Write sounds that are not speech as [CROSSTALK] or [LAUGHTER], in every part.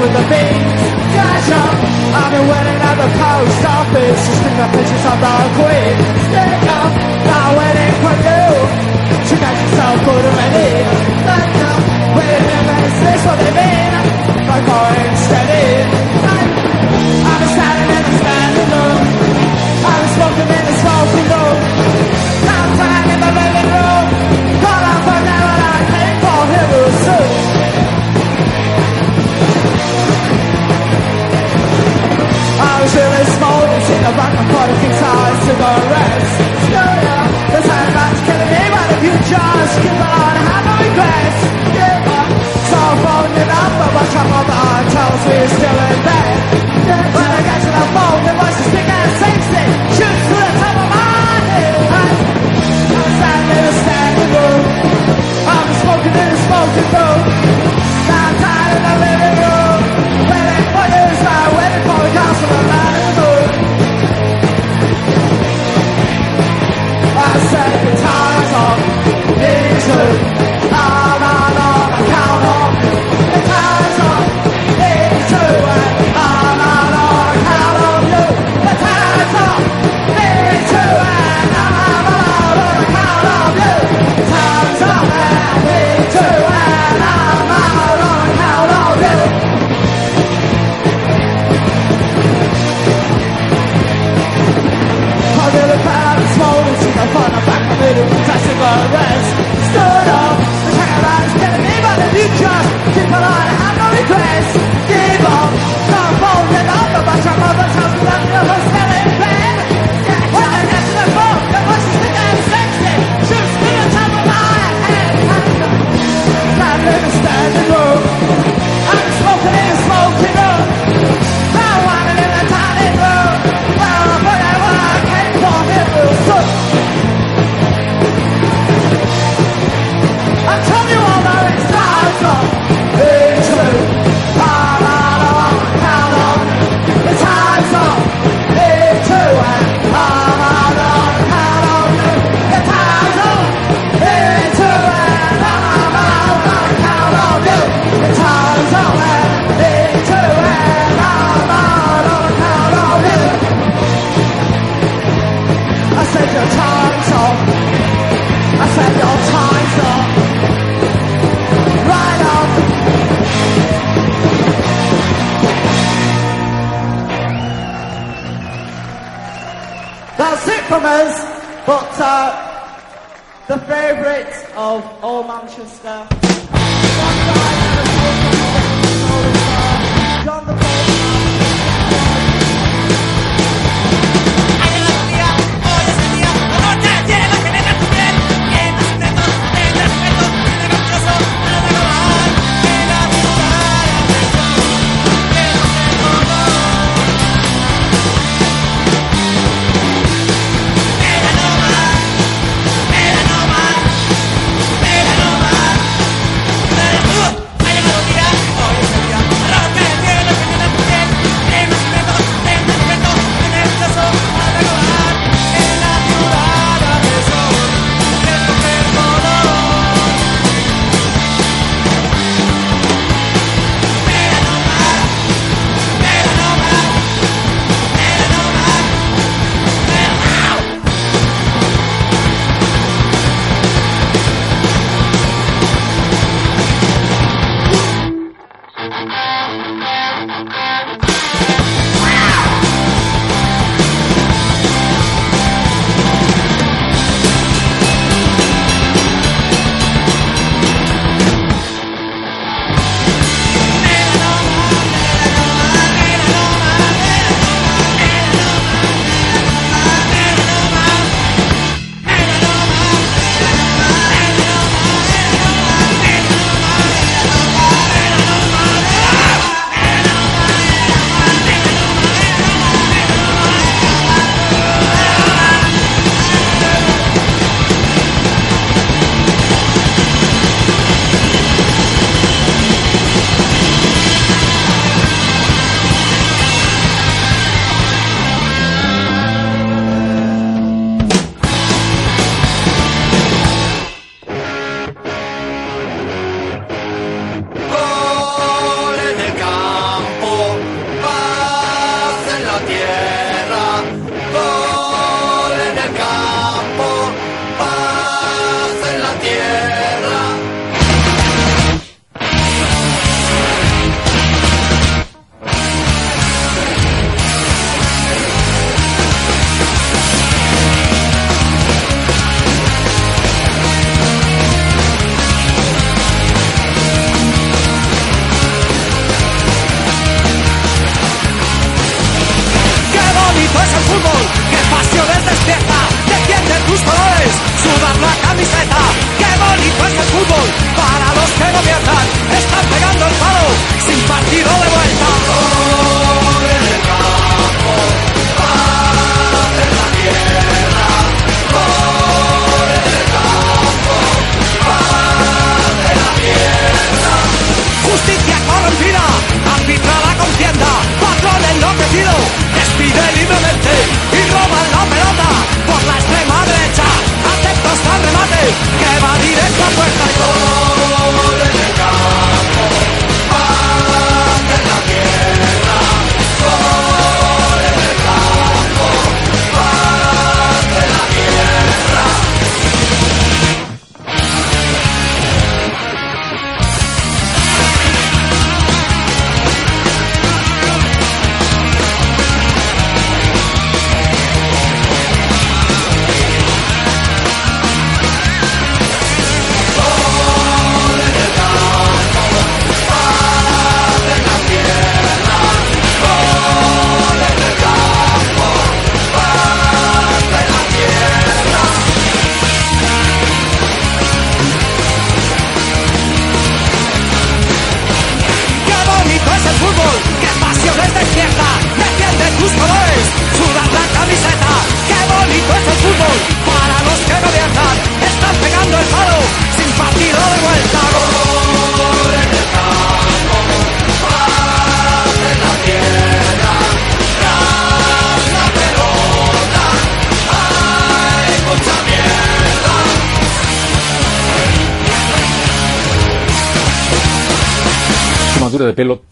with the big cash up. I've been waiting at the post office to stick my pictures up real quick. Stick up, not waiting for you. She got yourself good already. Back up, wait a minute, is this what they mean? By going steady. I'm, I'm standing in the rock and a guitar cigarettes. No, no, there's not killing me, but if you just regrets, so it up, but my tells me still in bed.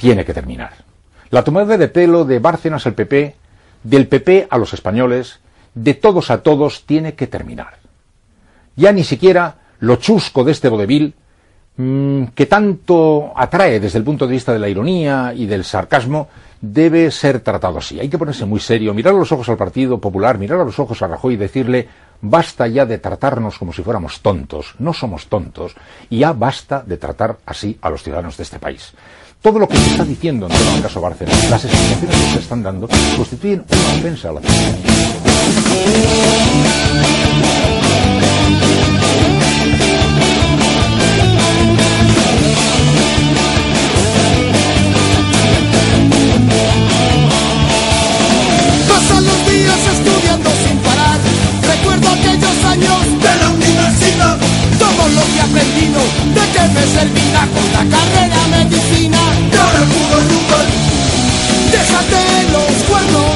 Tiene que terminar. La tomada de pelo de Bárcenas al PP, del PP a los españoles, de todos a todos, tiene que terminar. Ya ni siquiera lo chusco de este vodevil, mmm, que tanto atrae desde el punto de vista de la ironía y del sarcasmo, debe ser tratado así. Hay que ponerse muy serio, mirar a los ojos al Partido Popular, mirar a los ojos a Rajoy y decirle basta ya de tratarnos como si fuéramos tontos, no somos tontos, y ya basta de tratar así a los ciudadanos de este país. Todo lo que se está diciendo en torno al caso Barcelona, las explicaciones que se están dando, constituyen una ofensa a la Pasan los días estudiando sin parar. Recuerdo aquellos años de la con lo que he aprendido, ¿de qué me servirá con la carrera medicina? Y ahora puro rumbo, déjate los cuernos.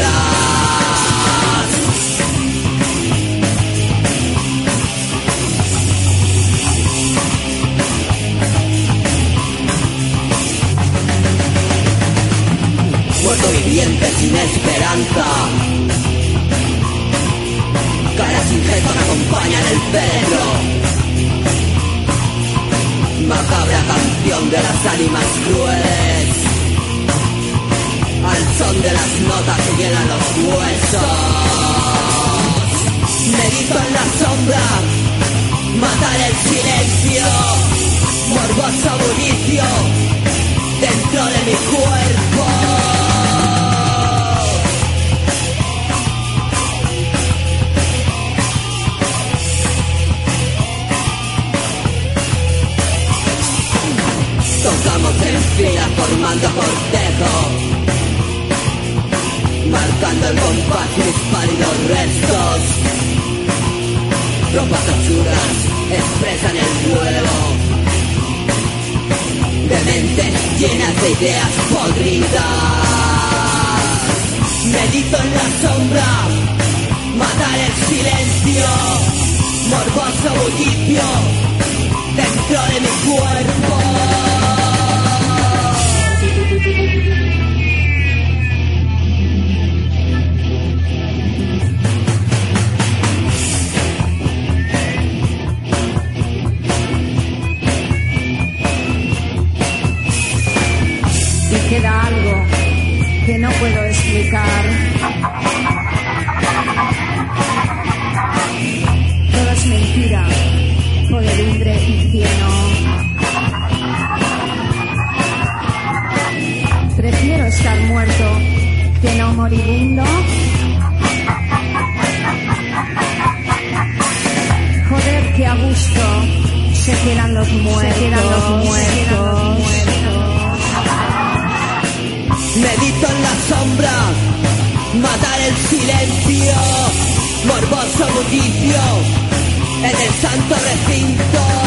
vida. What? matar el silencio, morboso bullicio en el santo recinto.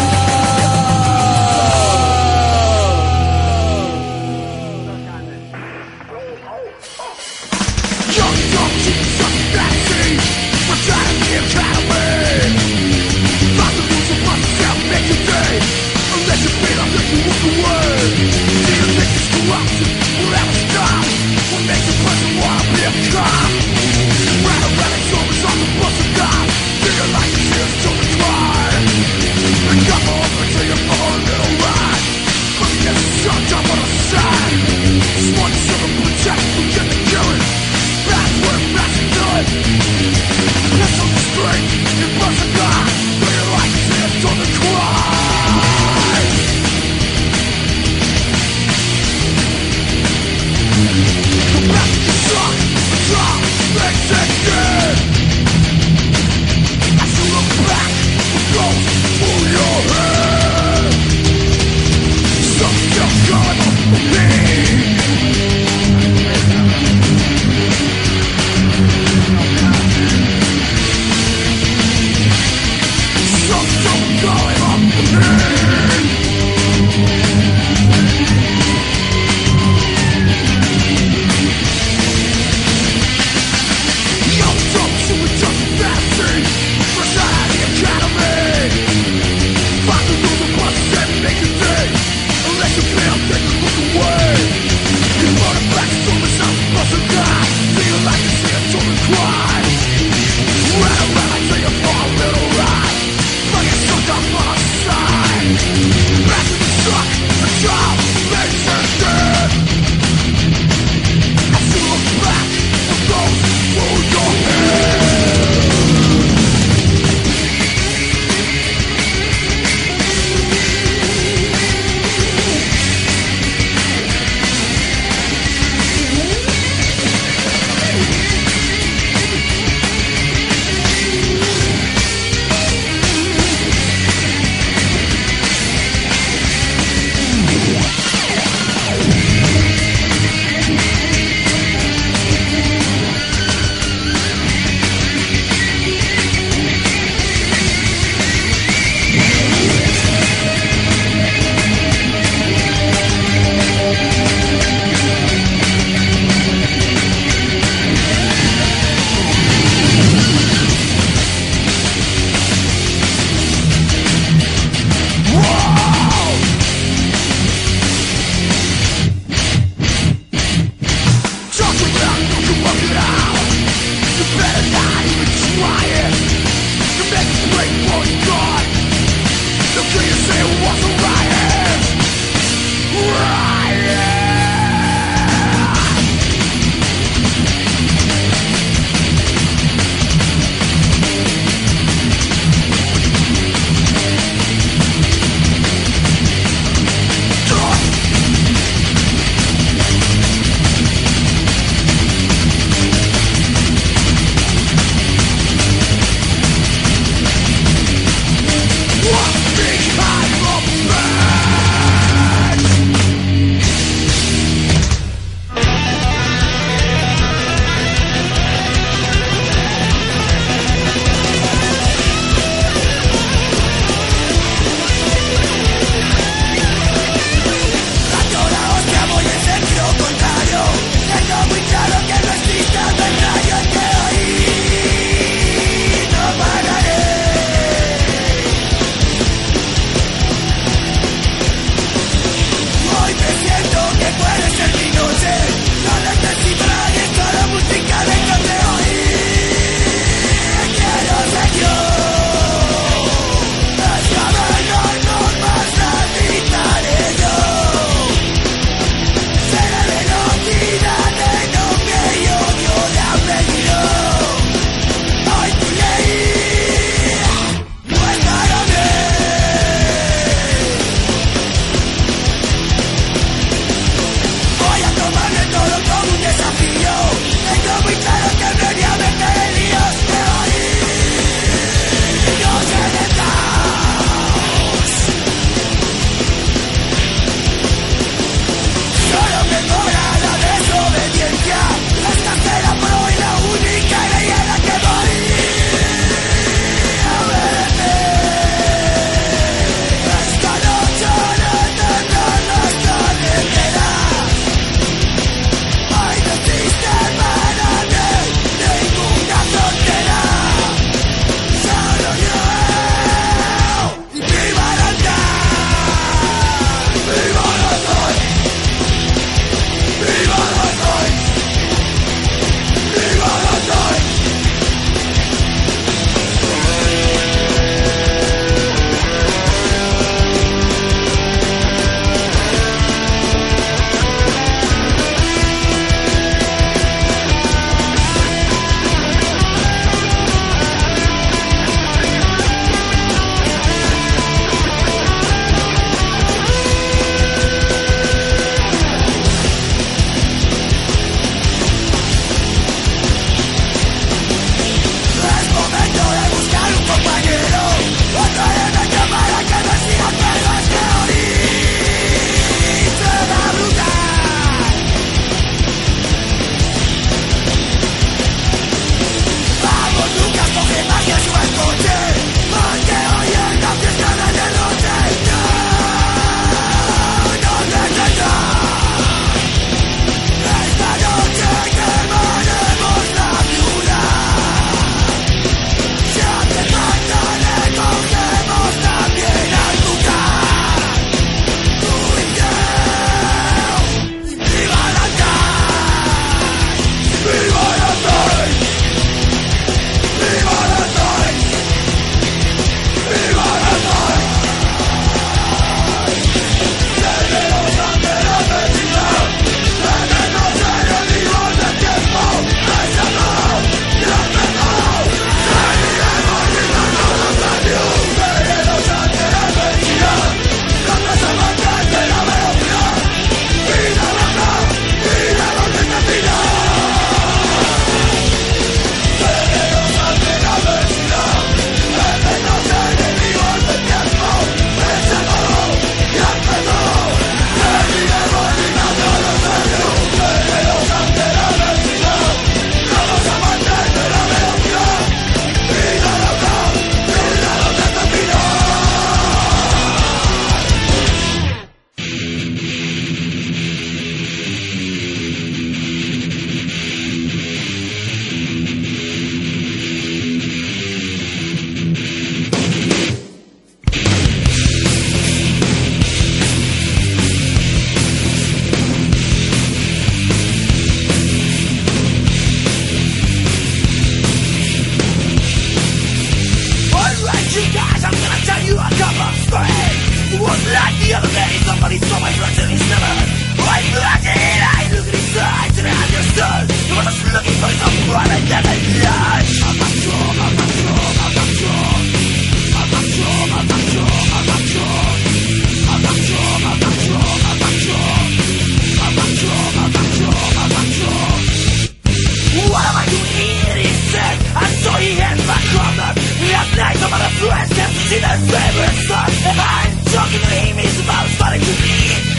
favorite song. I don't believe it's about starting to be,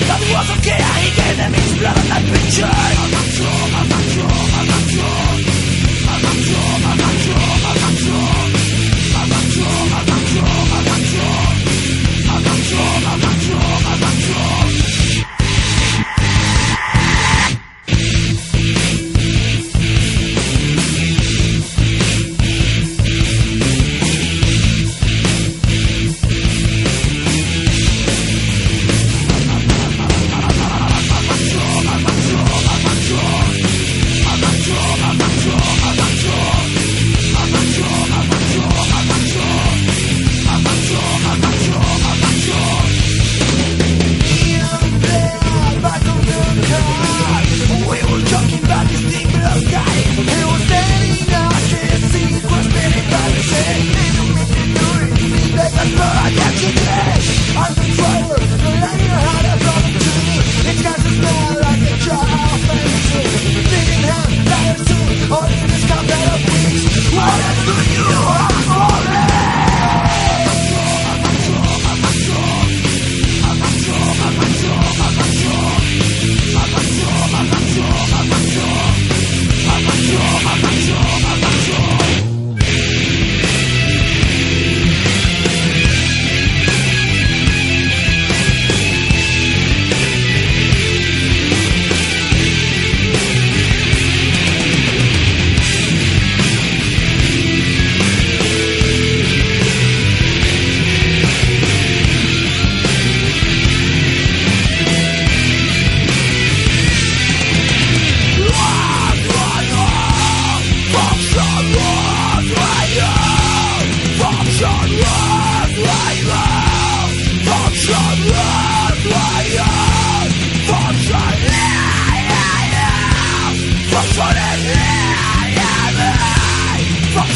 but it was okay. I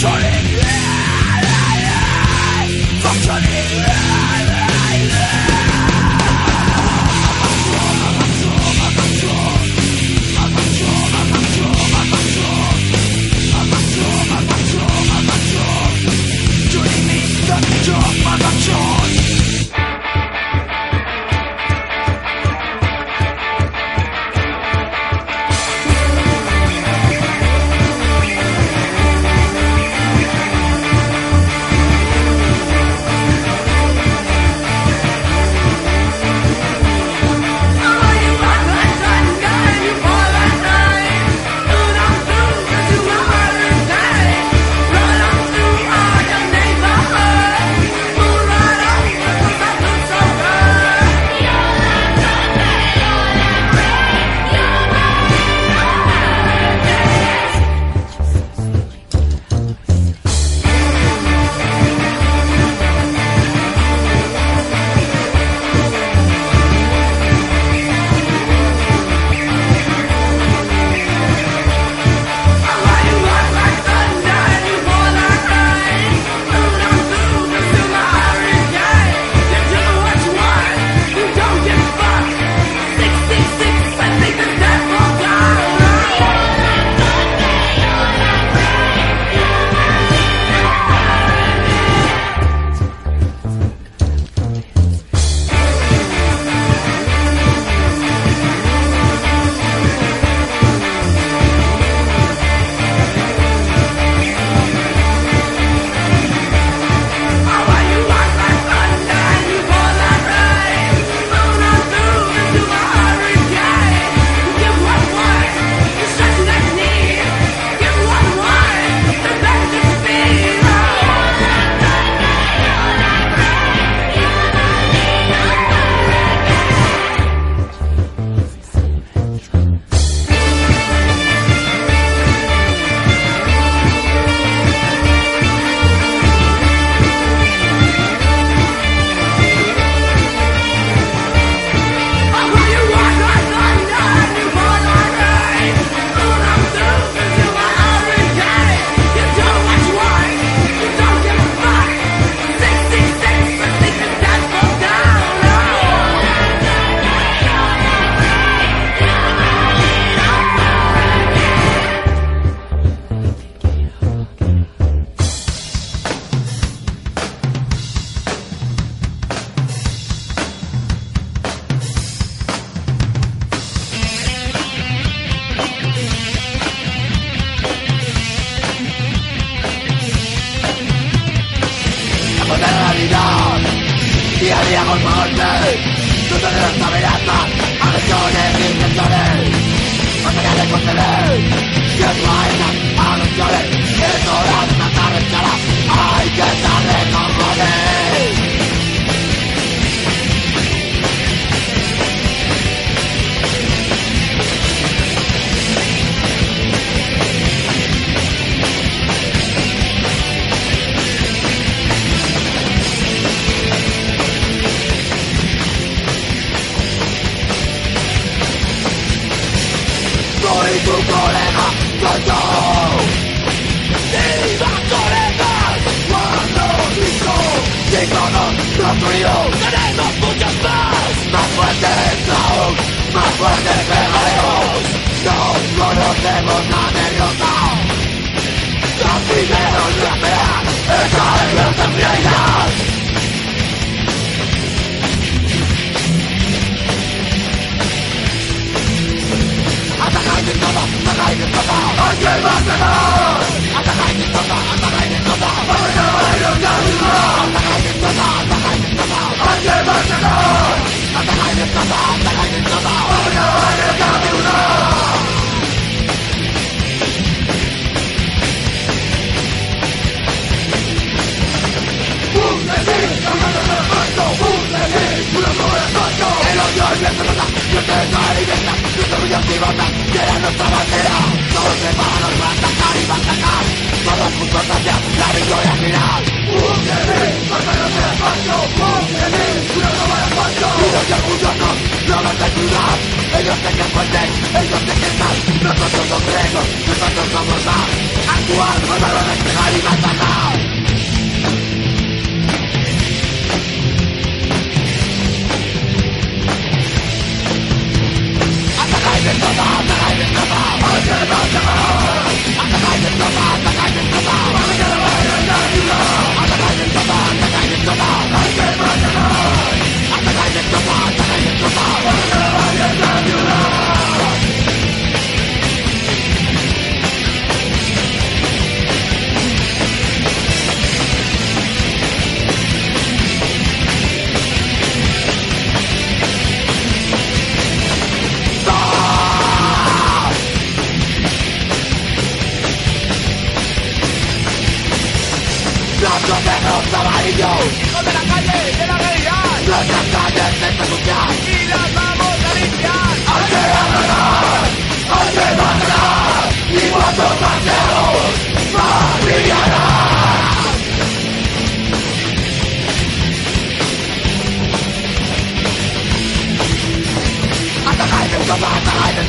Sonic ellos se creen fuertes, ellos se creen mal, nosotros no creemos, nosotros somos más. Actuar, matar, despegar y matar. Los Calles de persecución ¡Y las vamos a limpiar! Que matar Y más lejos, más brillará Atacar de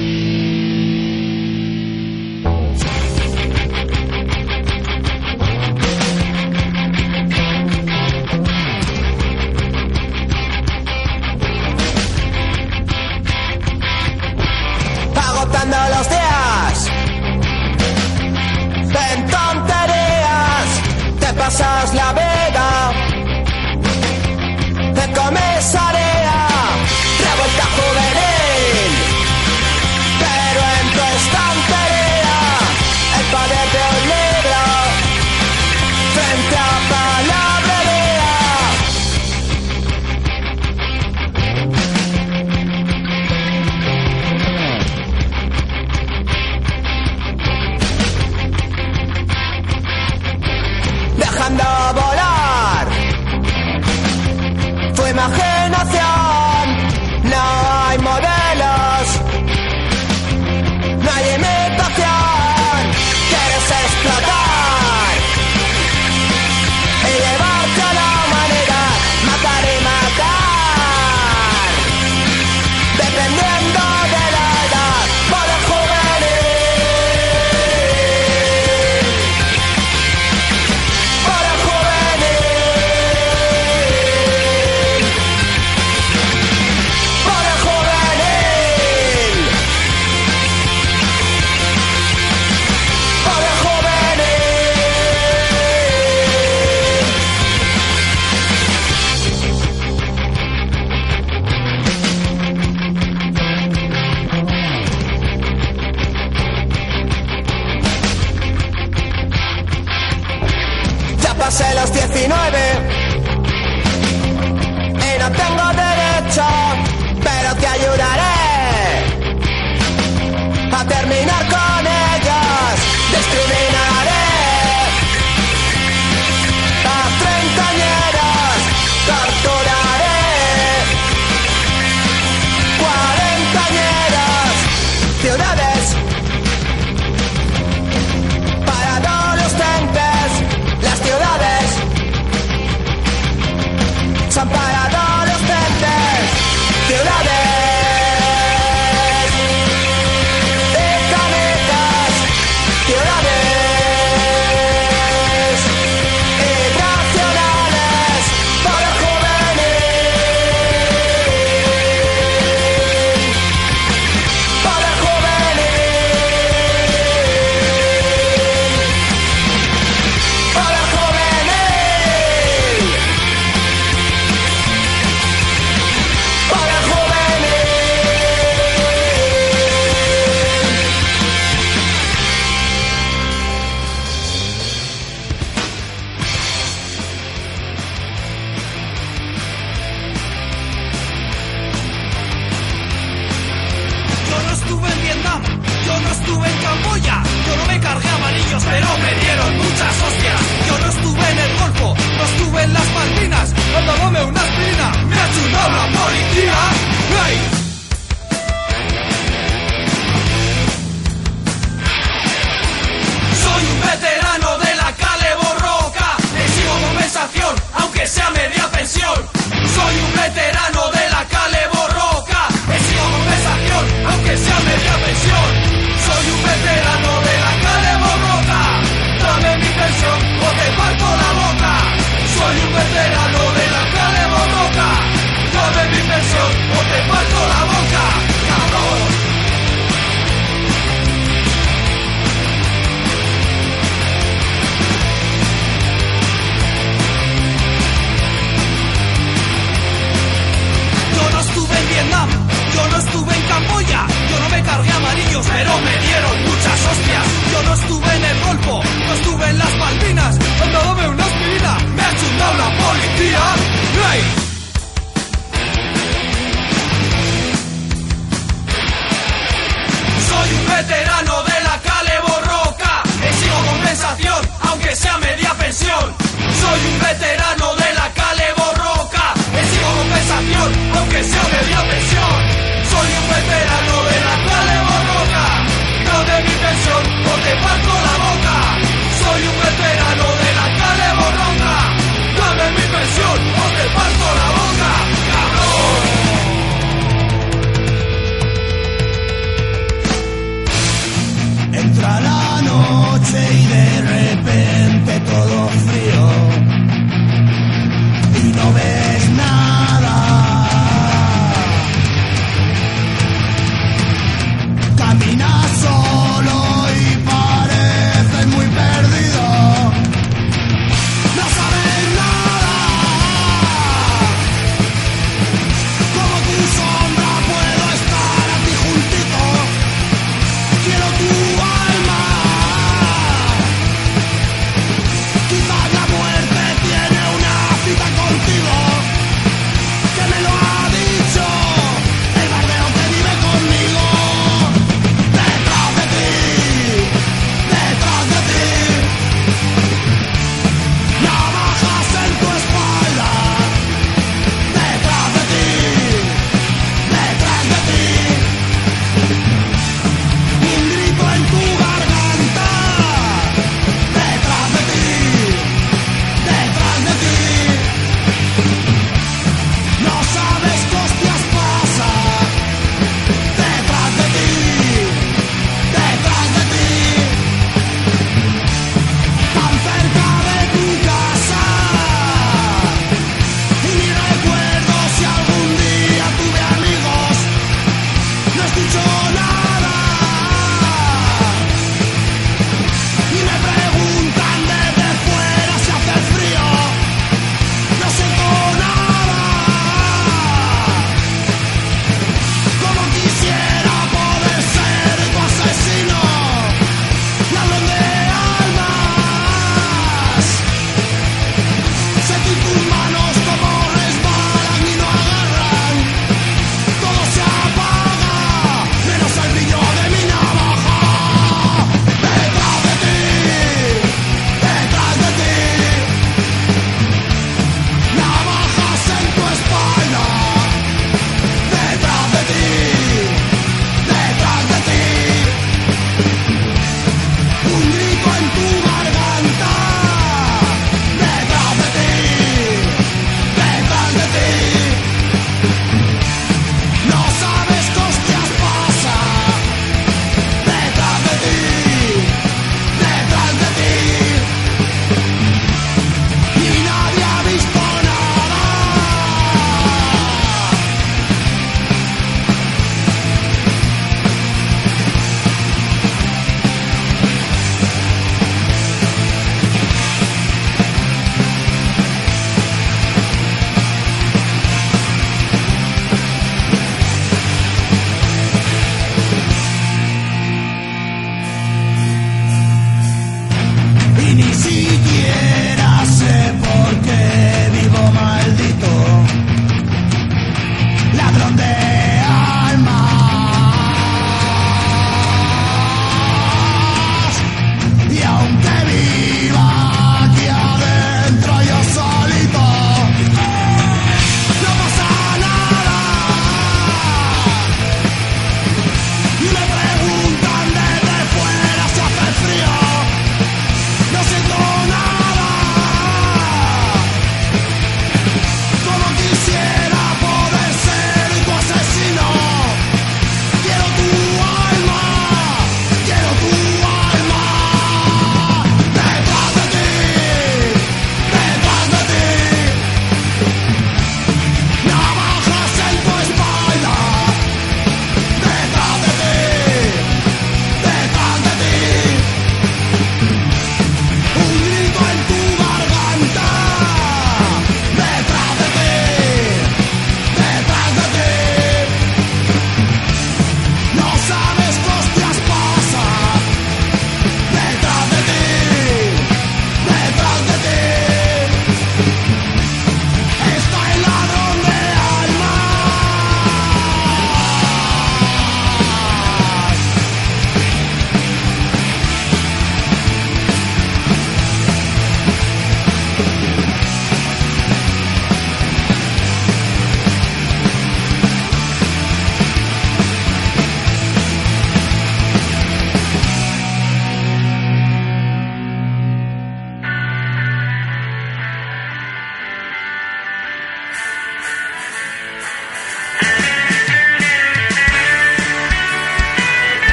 19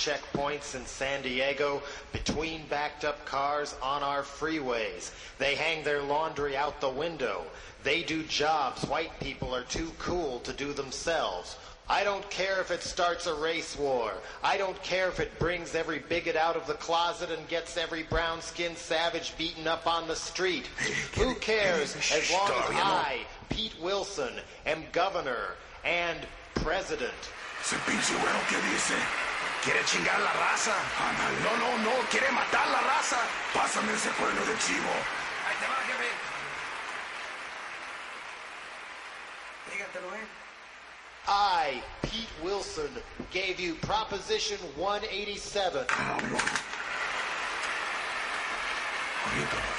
checkpoints in San Diego, between backed up cars on our freeways. They hang their laundry out the window. They do jobs white people are too cool to do themselves. I don't care if it starts a race war. I don't care if it brings every bigot out of the closet and gets every brown skinned savage beaten up on the street. [LAUGHS] Who cares as long as I, Pete Wilson, am governor and president? Pinche güero que dice, quiere chingar la raza. Ándale. No, no, no, quiere matar la raza. Pásame ese pueblo de chivo. Ahí te va, jefe. Dígatelo, eh. I, Pete Wilson, gave you Proposition 187.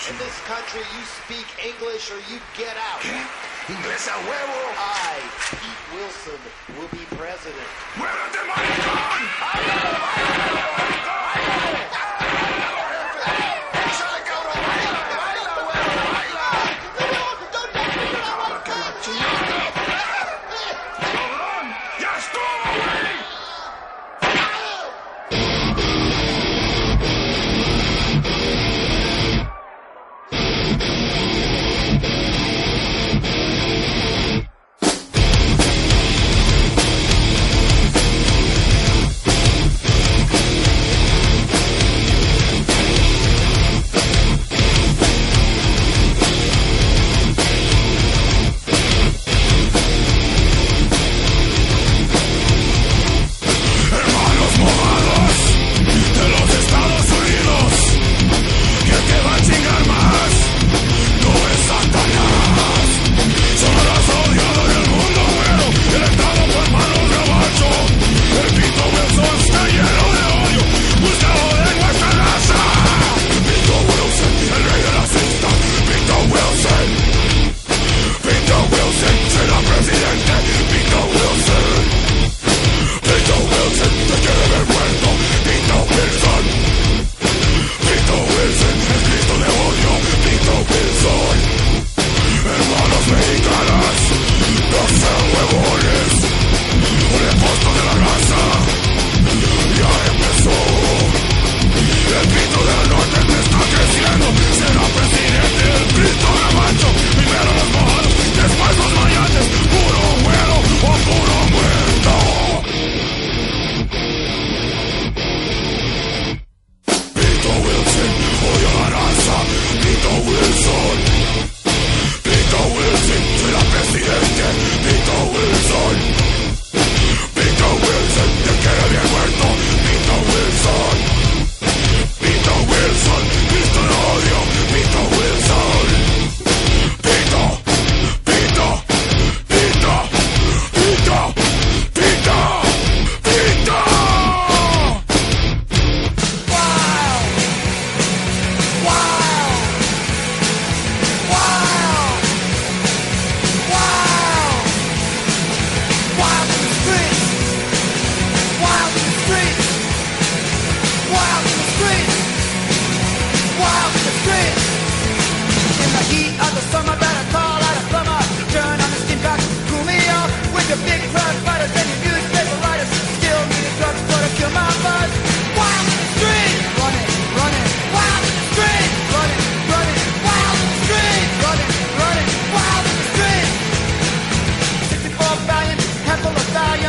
In this country, you speak English or you get out. ¿Qué? Inglés a huevo. I, Pete Wilson, will be president. ¡Muévete, maricón! ¡Échale,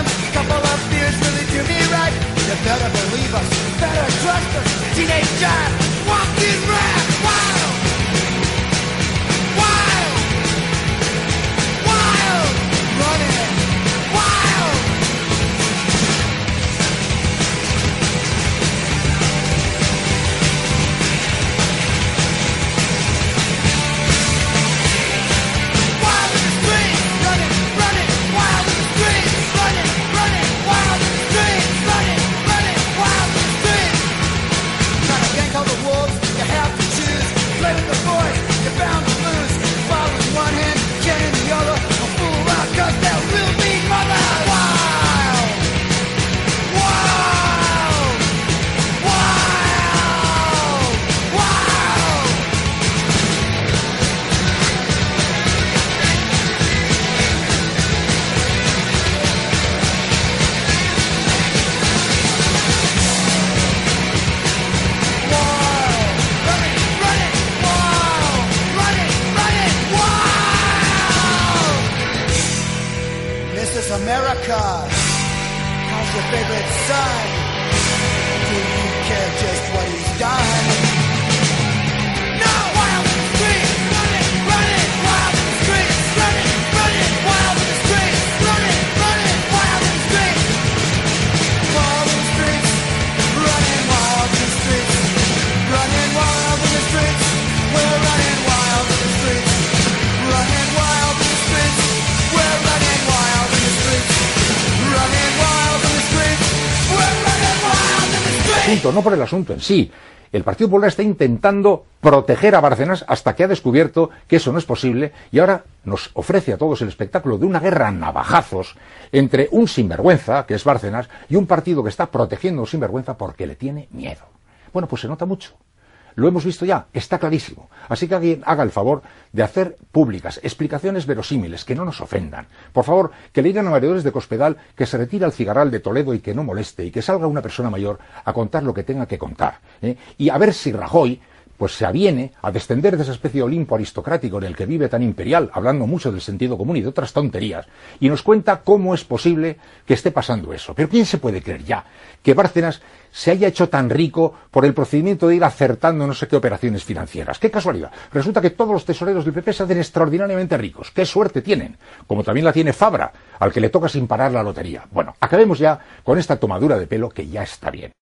of Valium, couple of beers really do me right. You better believe us, better trust us. Teenage giant, walking rap, wild, no por el asunto en sí. El Partido Popular está intentando proteger a Bárcenas hasta que ha descubierto que eso no es posible y ahora nos ofrece a todos el espectáculo de una guerra a navajazos entre un sinvergüenza, que es Bárcenas, y un partido que está protegiendo a un sinvergüenza porque le tiene miedo. Bueno, pues se nota mucho. Lo hemos visto ya, está clarísimo. Así que alguien haga el favor de hacer públicas explicaciones verosímiles, que no nos ofendan. Por favor, que le digan a mareadores de Cospedal que se retire al cigarral de Toledo y que no moleste, y que salga una persona mayor a contar lo que tenga que contar. ¿eh? Y a ver si Rajoy pues se aviene a descender de esa especie de Olimpo aristocrático en el que vive tan imperial, hablando mucho del sentido común y de otras tonterías, y nos cuenta cómo es posible que esté pasando eso. Pero ¿quién se puede creer ya que Bárcenas se haya hecho tan rico por el procedimiento de ir acertando no sé qué operaciones financieras? ¡Qué casualidad! Resulta que todos los tesoreros del PP se hacen extraordinariamente ricos. ¡Qué suerte tienen! Como también la tiene Fabra, al que le toca sin parar la lotería. Bueno, acabemos ya con esta tomadura de pelo que ya está bien.